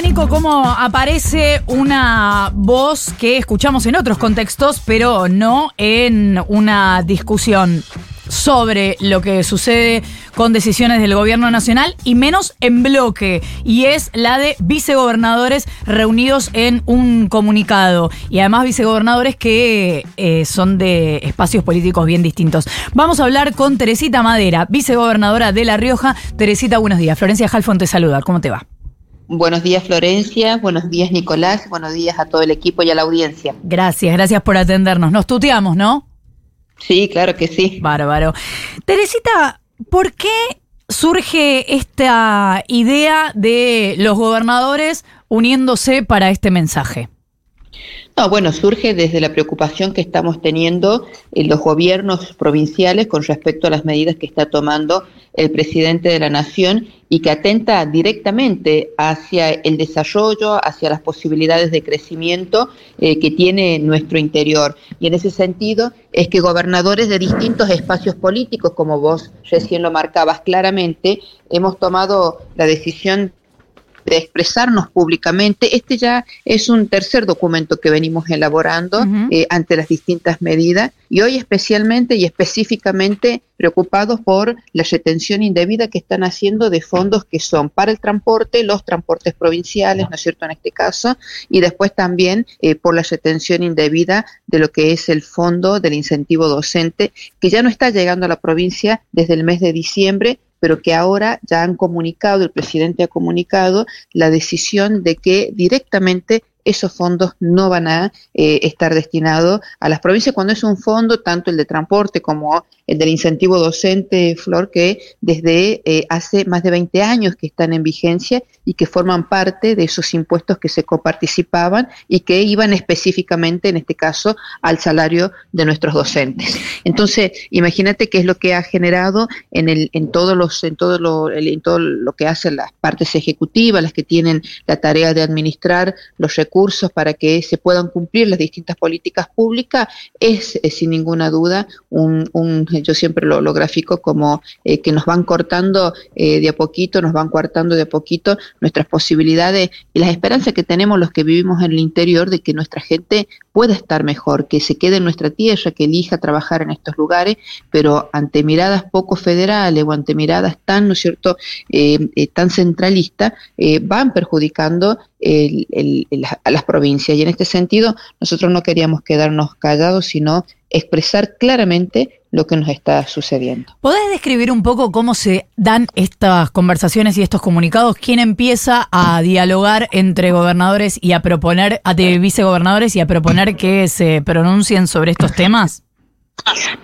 Nico, cómo aparece una voz que escuchamos en otros contextos, pero no en una discusión sobre lo que sucede con decisiones del gobierno nacional y menos en bloque, y es la de vicegobernadores reunidos en un comunicado, y además vicegobernadores que eh, son de espacios políticos bien distintos. Vamos a hablar con Teresita Madera, vicegobernadora de La Rioja. Teresita, buenos días. Florencia Halfon te saluda. ¿Cómo te va? Buenos días Florencia, buenos días Nicolás, buenos días a todo el equipo y a la audiencia. Gracias, gracias por atendernos. Nos tuteamos, ¿no? Sí, claro que sí. Bárbaro. Teresita, ¿por qué surge esta idea de los gobernadores uniéndose para este mensaje? No, bueno, surge desde la preocupación que estamos teniendo en los gobiernos provinciales con respecto a las medidas que está tomando el presidente de la Nación y que atenta directamente hacia el desarrollo, hacia las posibilidades de crecimiento eh, que tiene nuestro interior. Y en ese sentido es que gobernadores de distintos espacios políticos, como vos recién lo marcabas claramente, hemos tomado la decisión de expresarnos públicamente. Este ya es un tercer documento que venimos elaborando eh, ante las distintas medidas y hoy especialmente y específicamente preocupados por la retención indebida que están haciendo de fondos que son para el transporte, los transportes provinciales, ¿no es cierto?, en este caso, y después también eh, por la retención indebida de lo que es el fondo del incentivo docente, que ya no está llegando a la provincia desde el mes de diciembre, pero que ahora ya han comunicado, el presidente ha comunicado la decisión de que directamente esos fondos no van a eh, estar destinados a las provincias cuando es un fondo, tanto el de transporte como el del incentivo docente, Flor, que desde eh, hace más de 20 años que están en vigencia y que forman parte de esos impuestos que se coparticipaban y que iban específicamente, en este caso, al salario de nuestros docentes. Entonces, imagínate qué es lo que ha generado en, el, en, todos los, en, todo lo, en todo lo que hacen las partes ejecutivas, las que tienen la tarea de administrar los recursos recursos para que se puedan cumplir las distintas políticas públicas es, eh, sin ninguna duda un, yo siempre lo, lo grafico como eh, que nos van cortando eh, de a poquito, nos van coartando de a poquito nuestras posibilidades y las esperanzas que tenemos los que vivimos en el interior de que nuestra gente pueda estar mejor, que se quede en nuestra tierra, que elija trabajar en estos lugares, pero ante miradas poco federales o ante miradas tan, ¿no es cierto?, tan centralistas, van perjudicando a las provincias. Y en este sentido, nosotros no queríamos quedarnos callados, sino expresar claramente lo que nos está sucediendo. ¿Podés describir un poco cómo se dan estas conversaciones y estos comunicados? ¿Quién empieza a dialogar entre gobernadores y a proponer, a vicegobernadores y a proponer que se pronuncien sobre estos temas?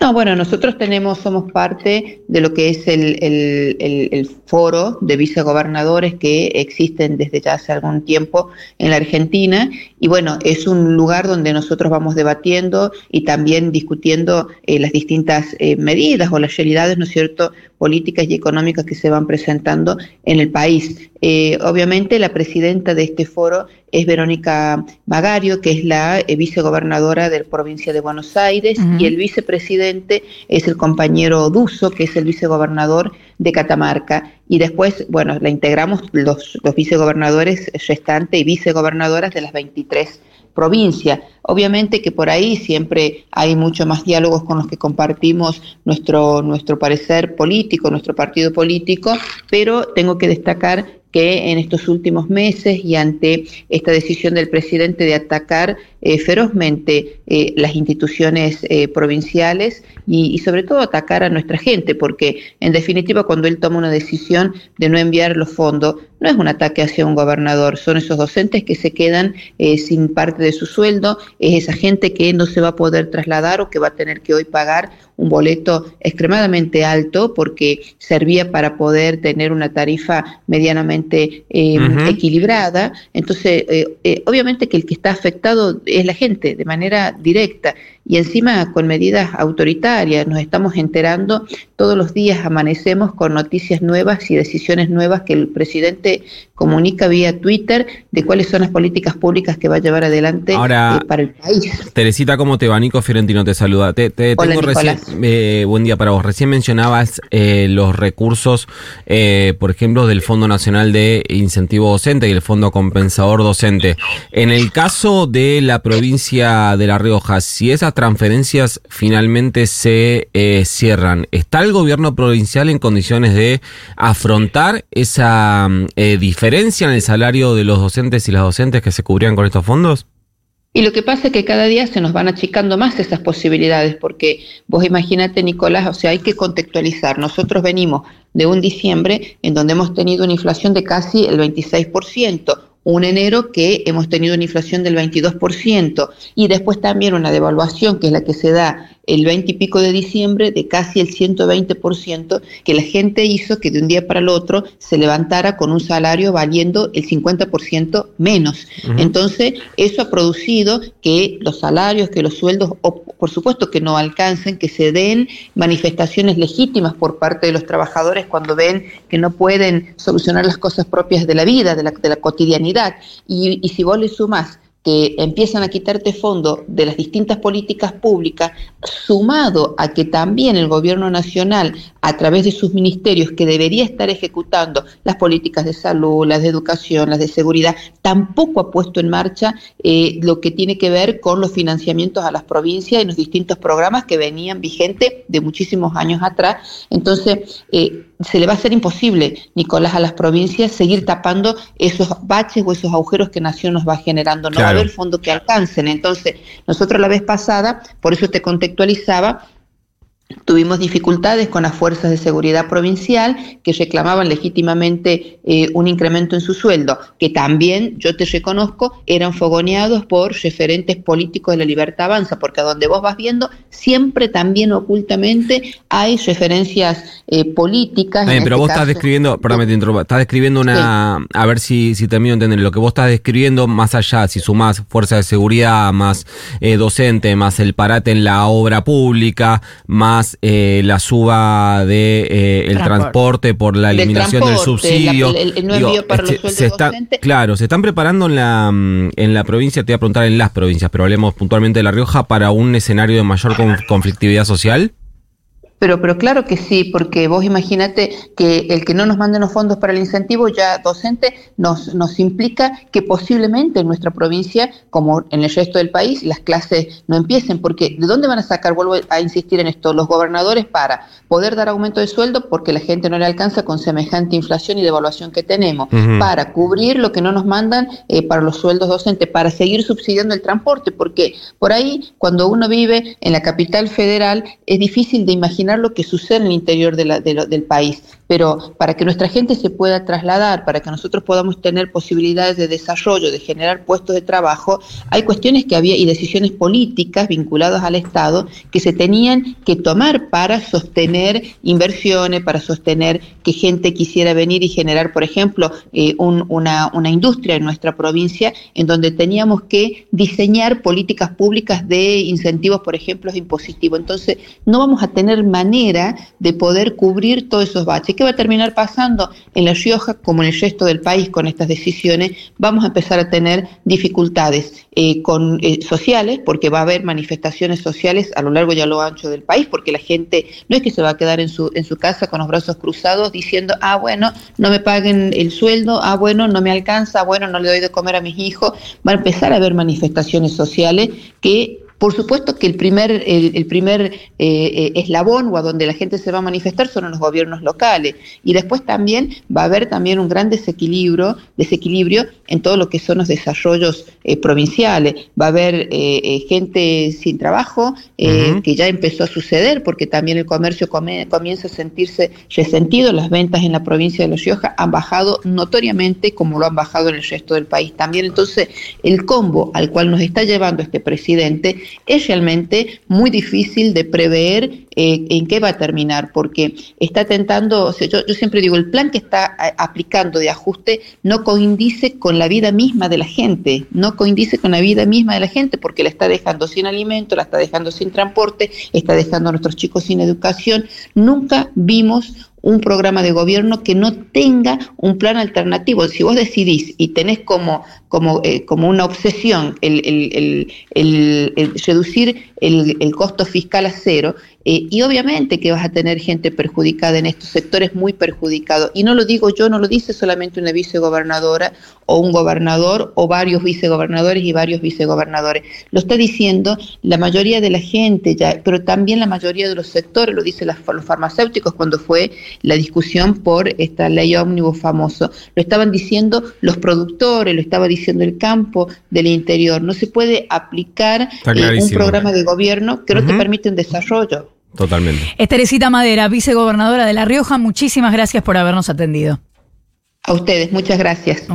No, bueno, nosotros tenemos, somos parte de lo que es el, el, foro de vicegobernadores que existen desde ya hace algún tiempo en la Argentina y bueno, es un lugar donde nosotros vamos debatiendo y también discutiendo eh, las distintas eh, medidas o las realidades, ¿no es cierto?, políticas y económicas que se van presentando en el país. Eh, obviamente la presidenta de este foro es Verónica Magario, que es la eh, vicegobernadora de la provincia de Buenos Aires, y el vicepresidente es el compañero Duso, que es el vicegobernador de Catamarca. Y después, bueno, la integramos los, los vicegobernadores restantes y vicegobernadoras de las 23 provincia. Obviamente que por ahí siempre hay mucho más diálogos con los que compartimos nuestro, nuestro parecer político, nuestro partido político, pero tengo que destacar que en estos últimos meses y ante esta decisión del presidente de atacar eh, ferozmente eh, las instituciones eh, provinciales y, y, sobre todo atacar a nuestra gente, porque en definitiva cuando él toma una decisión de no enviar los fondos, no es un ataque hacia un gobernador, son esos docentes que se quedan sin parte de su sueldo, es esa gente que no se va a poder trasladar o que va a tener que hoy pagar un boleto extremadamente alto porque servía para poder tener una tarifa medianamente equilibrada. Entonces, obviamente que el que está afectado es la gente de manera directa y encima con medidas autoritarias. Nos estamos enterando, todos los días amanecemos con noticias nuevas y decisiones nuevas que el presidente comunica vía Twitter de cuáles son las políticas públicas que va a llevar adelante eh, para el país. Teresita, ¿cómo te va? Nico Fiorentino te saluda. Te, tengo recién, eh, buen día para vos. Recién mencionabas eh, los recursos, por ejemplo, del Fondo Nacional de Incentivo Docente y el Fondo Compensador Docente. En el caso de la provincia de La Rioja, si esas transferencias finalmente se cierran, ¿está el gobierno provincial en condiciones de afrontar esa diferencia? diferencia en el salario de los docentes y las docentes que se cubrían con estos fondos? Y lo que pasa es que cada día se nos van achicando más esas posibilidades, porque vos imagínate, Nicolás, o sea, hay que contextualizar. Nosotros venimos de un diciembre en donde hemos tenido una inflación de casi el 26%, un enero que hemos tenido una inflación del 22% y después también una devaluación que es la que se da el 20 y pico de diciembre de casi el 120% que la gente hizo que de un día para el otro se levantara con un salario valiendo el 50% menos. Entonces, eso ha producido que los salarios, que los sueldos, por supuesto que no alcancen, que se den manifestaciones legítimas por parte de los trabajadores cuando ven que no pueden solucionar las cosas propias de la vida, de la, de la cotidianidad. Y, y si vos le sumas que empiezan a quitarte fondo de las distintas políticas públicas, sumado a que también el gobierno nacional, a través de sus ministerios, que debería estar ejecutando las políticas de salud, las de educación, las de seguridad, tampoco ha puesto en marcha eh, lo que tiene que ver con los financiamientos a las provincias y los distintos programas que venían vigentes de muchísimos años atrás. Entonces, eh, se le va a hacer imposible, Nicolás, a las provincias seguir tapando esos baches o esos agujeros que Nación nos va generando. No va a haber fondos que alcancen. Entonces, nosotros la vez pasada, por eso te contextualizaba, Tuvimos dificultades con las fuerzas de seguridad provincial que reclamaban legítimamente eh, un incremento en su sueldo, que también, yo te reconozco, eran fogoneados por referentes políticos de la libertad avanza, porque a donde vos vas viendo, siempre también ocultamente hay referencias eh, políticas. pero este vos estás describiendo, perdóname te interrumpo, estás describiendo una, a ver si, si termino de entender, lo que vos estás describiendo más allá, si sumás fuerza de seguridad, más eh, docente, más el parate en la obra pública, más eh, la suba de eh, el transporte. por la eliminación del, subsidio. el, no para los se Claro, se están preparando en la, mm, en la provincia, te voy a preguntar en las provincias, pero hablemos puntualmente de La Rioja, para un escenario de mayor conflictividad social. Pero, pero claro que sí, porque vos imagínate que el que no nos manden los fondos para el incentivo ya docente nos, nos implica que posiblemente en nuestra provincia, como en el resto del país, las clases no empiecen, porque ¿de dónde van a sacar, vuelvo a insistir en esto, los gobernadores para poder dar aumento de sueldo porque la gente no le alcanza con semejante inflación y devaluación que tenemos, para cubrir lo que no nos mandan eh, para los sueldos docentes, para seguir subsidiando el transporte, porque por ahí cuando uno vive en la capital federal es difícil de imaginar lo que sucede en el interior del país pero para que nuestra gente se pueda trasladar, para que nosotros podamos tener posibilidades de desarrollo, de generar puestos de trabajo, hay cuestiones que había y decisiones políticas vinculadas al Estado que se tenían que tomar para sostener inversiones, para sostener que gente quisiera venir y generar, por ejemplo, eh, una, una industria en nuestra provincia en donde teníamos que diseñar políticas públicas de incentivos, por ejemplo, impositivos. Entonces, no vamos a tener manera de poder cubrir todos esos baches ¿Qué va a terminar pasando en La Rioja como en el resto del país con estas decisiones? Vamos a empezar a tener dificultades eh, con, eh, sociales, porque va a haber manifestaciones sociales a lo largo y a lo ancho del país, porque la gente no es que se va a quedar en su, en su casa con los brazos cruzados diciendo, ah, bueno, no me paguen el sueldo, ah, bueno, no me alcanza, ah, bueno, no le doy de comer a mis hijos. Va a empezar a haber manifestaciones sociales que por supuesto que el primer, el, primer eh, eh, eslabón o a donde la gente se va a manifestar son en los gobiernos locales. Y después también va a haber también un gran desequilibrio, desequilibrio en todo lo que son los desarrollos eh, provinciales. Va a haber gente sin trabajo, que ya empezó a suceder, porque también el comercio comienza a sentirse resentido. Las ventas en la provincia de Los Rioja han bajado notoriamente como lo han bajado en el resto del país también. Entonces, el combo al cual nos está llevando este presidente es realmente muy difícil de prever eh, en qué va a terminar, porque está tentando, yo, yo, siempre digo, el plan que está aplicando de ajuste no coincide con la vida misma de la gente, no coincide con la vida misma de la gente, porque la está dejando sin alimento, la está dejando sin transporte, está dejando a nuestros chicos sin educación. Nunca vimos un programa de gobierno que no tenga un plan alternativo. Si vos decidís y tenés como, como, eh, como una obsesión el, el, el, reducir el, costo fiscal a cero, eh, y obviamente que vas a tener gente perjudicada en estos sectores muy perjudicados. Y no lo digo yo, no lo dice solamente una vicegobernadora o un gobernador o varios vicegobernadores y varios vicegobernadores. Lo está diciendo la mayoría de la gente ya, pero también la mayoría de los sectores, lo dicen los farmacéuticos cuando fue la discusión por esta ley ómnibus famoso. Lo estaban diciendo los productores, lo estaba diciendo el campo del interior. No se puede aplicar eh, un programa de gobierno que no te permite un desarrollo. Totalmente. Esterecita Madera, vicegobernadora de La Rioja, muchísimas gracias por habernos atendido. A ustedes, muchas gracias.